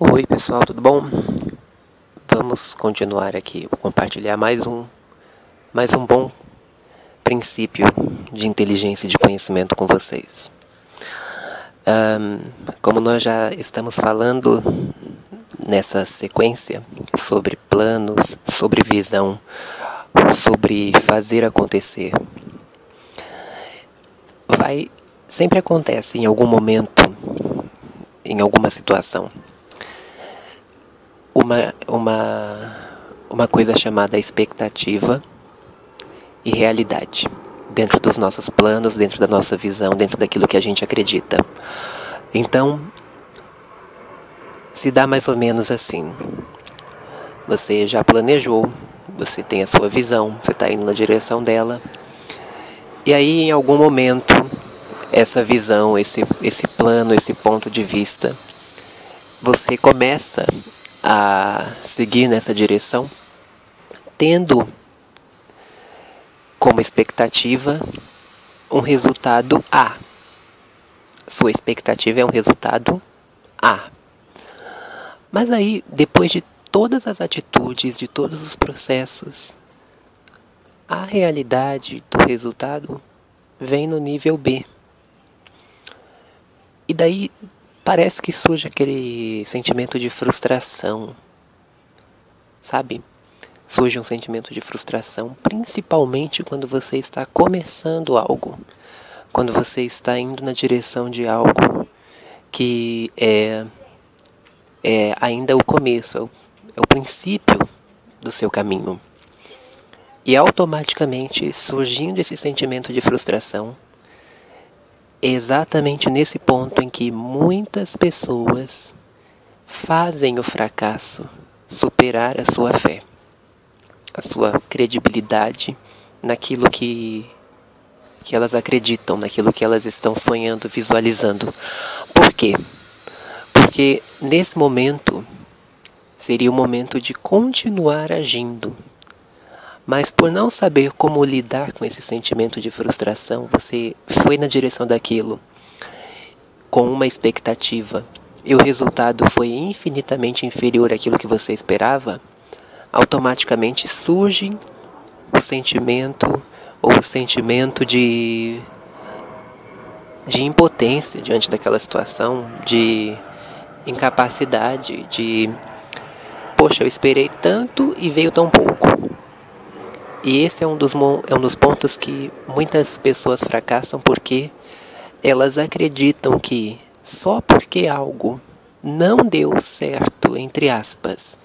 Oi pessoal, tudo bom? Vamos continuar aqui, vou compartilhar mais um, mais um bom princípio de inteligência e de conhecimento com vocês. Um, como nós já estamos falando nessa sequência sobre planos, sobre visão, sobre fazer acontecer, vai sempre acontece em algum momento, em alguma situação uma, uma, uma coisa chamada expectativa e realidade dentro dos nossos planos, dentro da nossa visão, dentro daquilo que a gente acredita. Então, se dá mais ou menos assim. Você já planejou, você tem a sua visão, você está indo na direção dela, e aí em algum momento essa visão, esse, esse plano, esse ponto de vista, você começa a seguir nessa direção, tendo como expectativa um resultado A. Sua expectativa é um resultado A. Mas aí, depois de todas as atitudes, de todos os processos, a realidade do resultado vem no nível B. E daí parece que surge aquele sentimento de frustração, sabe? Surge um sentimento de frustração, principalmente quando você está começando algo, quando você está indo na direção de algo que é, é ainda o começo, é o, princípio do seu caminho. E automaticamente, surgindo esse sentimento de frustração, exatamente nesse ponto em que muitas pessoas fazem o fracasso superar a sua fé, a sua credibilidade naquilo que, que elas acreditam, naquilo que elas estão sonhando, visualizando. Por quê? Porque nesse momento seria o momento de continuar agindo mas por não saber como lidar com esse sentimento de frustração, você foi na direção daquilo com uma expectativa e o resultado foi infinitamente inferior àquilo que você esperava, automaticamente surge o sentimento ou o sentimento de de impotência diante daquela situação, de incapacidade, de poxa, eu esperei tanto e veio tão pouco. E esse é um dos, é um dos pontos que muitas pessoas fracassam porque elas acreditam que só porque algo não deu certo, entre aspas,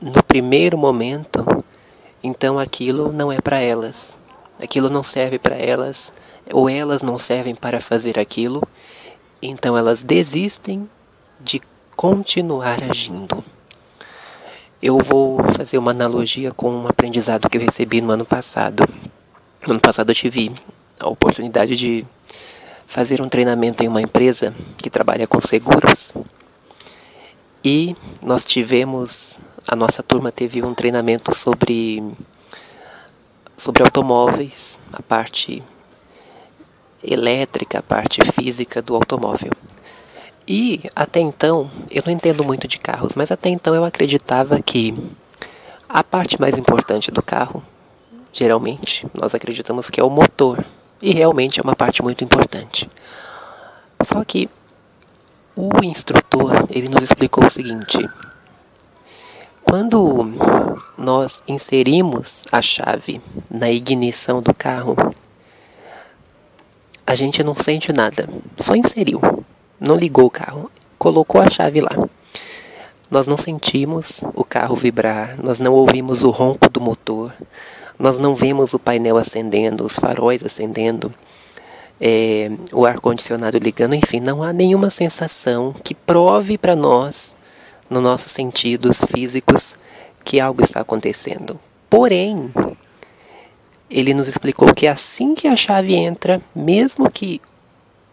no primeiro momento, então aquilo não é para elas. Aquilo não serve para elas, ou elas não servem para fazer aquilo, então elas desistem de continuar agindo. Eu vou fazer uma analogia com um aprendizado que eu recebi no ano passado. No ano passado eu tive a oportunidade de fazer um treinamento em uma empresa que trabalha com seguros. E nós tivemos, a nossa turma teve um treinamento sobre sobre automóveis, a parte elétrica, a parte física do automóvel. E até então, eu não entendo muito de carros, mas até então eu acreditava que a parte mais importante do carro, geralmente, nós acreditamos que é o motor. E realmente é uma parte muito importante. Só que o instrutor, ele nos explicou o seguinte: quando nós inserimos a chave na ignição do carro, a gente não sente nada, só inseriu não ligou o carro, colocou a chave lá. Nós não sentimos o carro vibrar, nós não ouvimos o ronco do motor, nós não vemos o painel acendendo, os faróis acendendo, é, o ar-condicionado ligando, enfim, não há nenhuma sensação que prove para nós, nos nossos sentidos físicos, que algo está acontecendo. Porém, ele nos explicou que assim que a chave entra, mesmo que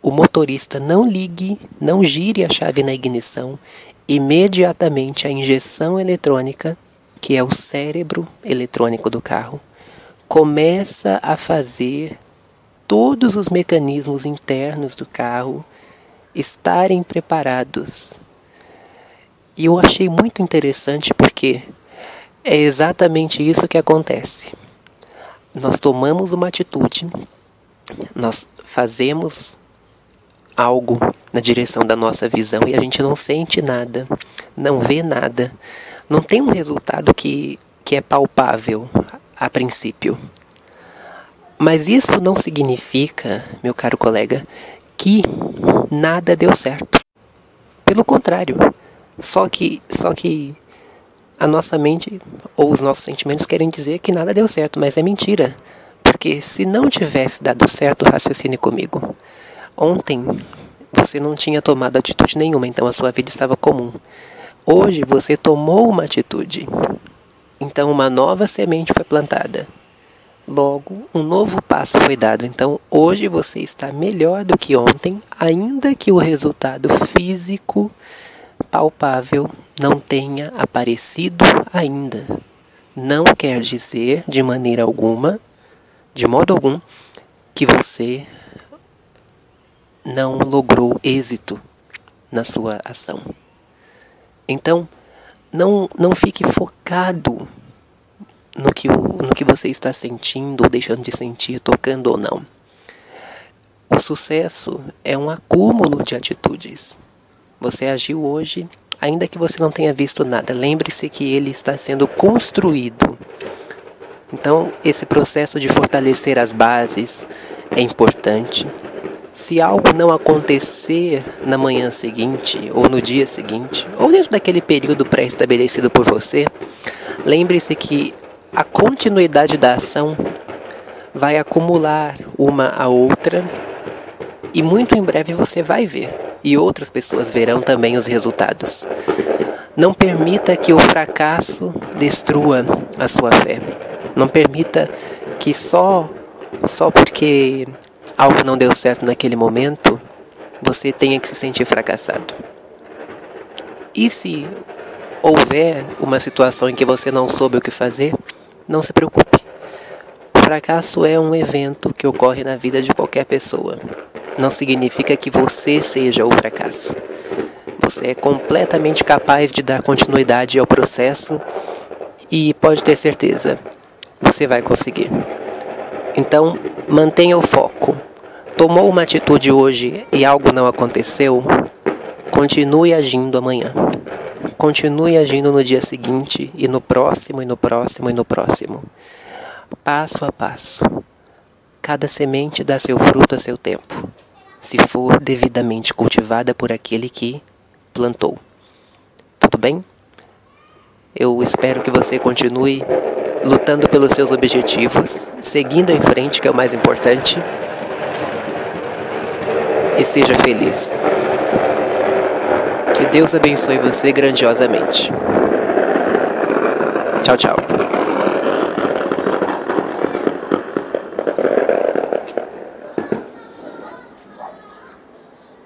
o motorista não ligue, não gire a chave na ignição, imediatamente a injeção eletrônica, que é o cérebro eletrônico do carro, começa a fazer todos os mecanismos internos do carro estarem preparados E eu achei muito interessante porque é exatamente isso que acontece. Nós tomamos uma atitude, nós fazemos algo na direção da nossa visão e a gente não sente nada, não vê nada, não tem um resultado que, que é palpável a princípio. Mas isso não significa, meu caro colega, que nada deu certo. Pelo contrário, só que só que a nossa mente ou os nossos sentimentos querem dizer que nada deu certo, mas é mentira. Porque se não tivesse dado certo, raciocine comigo. Ontem você não tinha tomado atitude nenhuma, então a sua vida estava comum. Hoje você tomou uma atitude. Então uma nova semente foi plantada. Logo, um novo passo foi dado. Então, hoje você está melhor do que ontem, ainda que o resultado físico palpável não tenha aparecido ainda. Não quer dizer, de maneira alguma, de modo algum, que você não logrou êxito na sua ação. Então, não, não fique focado no que, no que você está sentindo ou deixando de sentir, tocando ou não. O sucesso é um acúmulo de atitudes. Você agiu hoje, ainda que você não tenha visto nada, lembre-se que ele está sendo construído. Então, esse processo de fortalecer as bases é importante. Se algo não acontecer na manhã seguinte, ou no dia seguinte, ou dentro daquele período pré-estabelecido por você, lembre-se que a continuidade da ação vai acumular uma a outra e muito em breve você vai ver e outras pessoas verão também os resultados. Não permita que o fracasso destrua a sua fé. Não permita que só só porque algo não deu certo naquele momento você tenha que se sentir fracassado. E se houver uma situação em que você não soube o que fazer, não se preocupe. O fracasso é um evento que ocorre na vida de qualquer pessoa. Não significa que você seja o fracasso. Você é completamente capaz de dar continuidade ao processo e pode ter certeza, você vai conseguir. Então, mantenha o foco. Tomou uma atitude hoje e algo não aconteceu? Continue agindo amanhã. Continue agindo no dia seguinte e no próximo e no próximo e no próximo. Passo a passo. Cada semente dá seu fruto a seu tempo, se for devidamente cultivada por aquele que plantou. Tudo bem? Eu espero que você continue lutando pelos seus objetivos, seguindo em frente, que é o mais importante, e seja feliz. Que Deus abençoe você grandiosamente.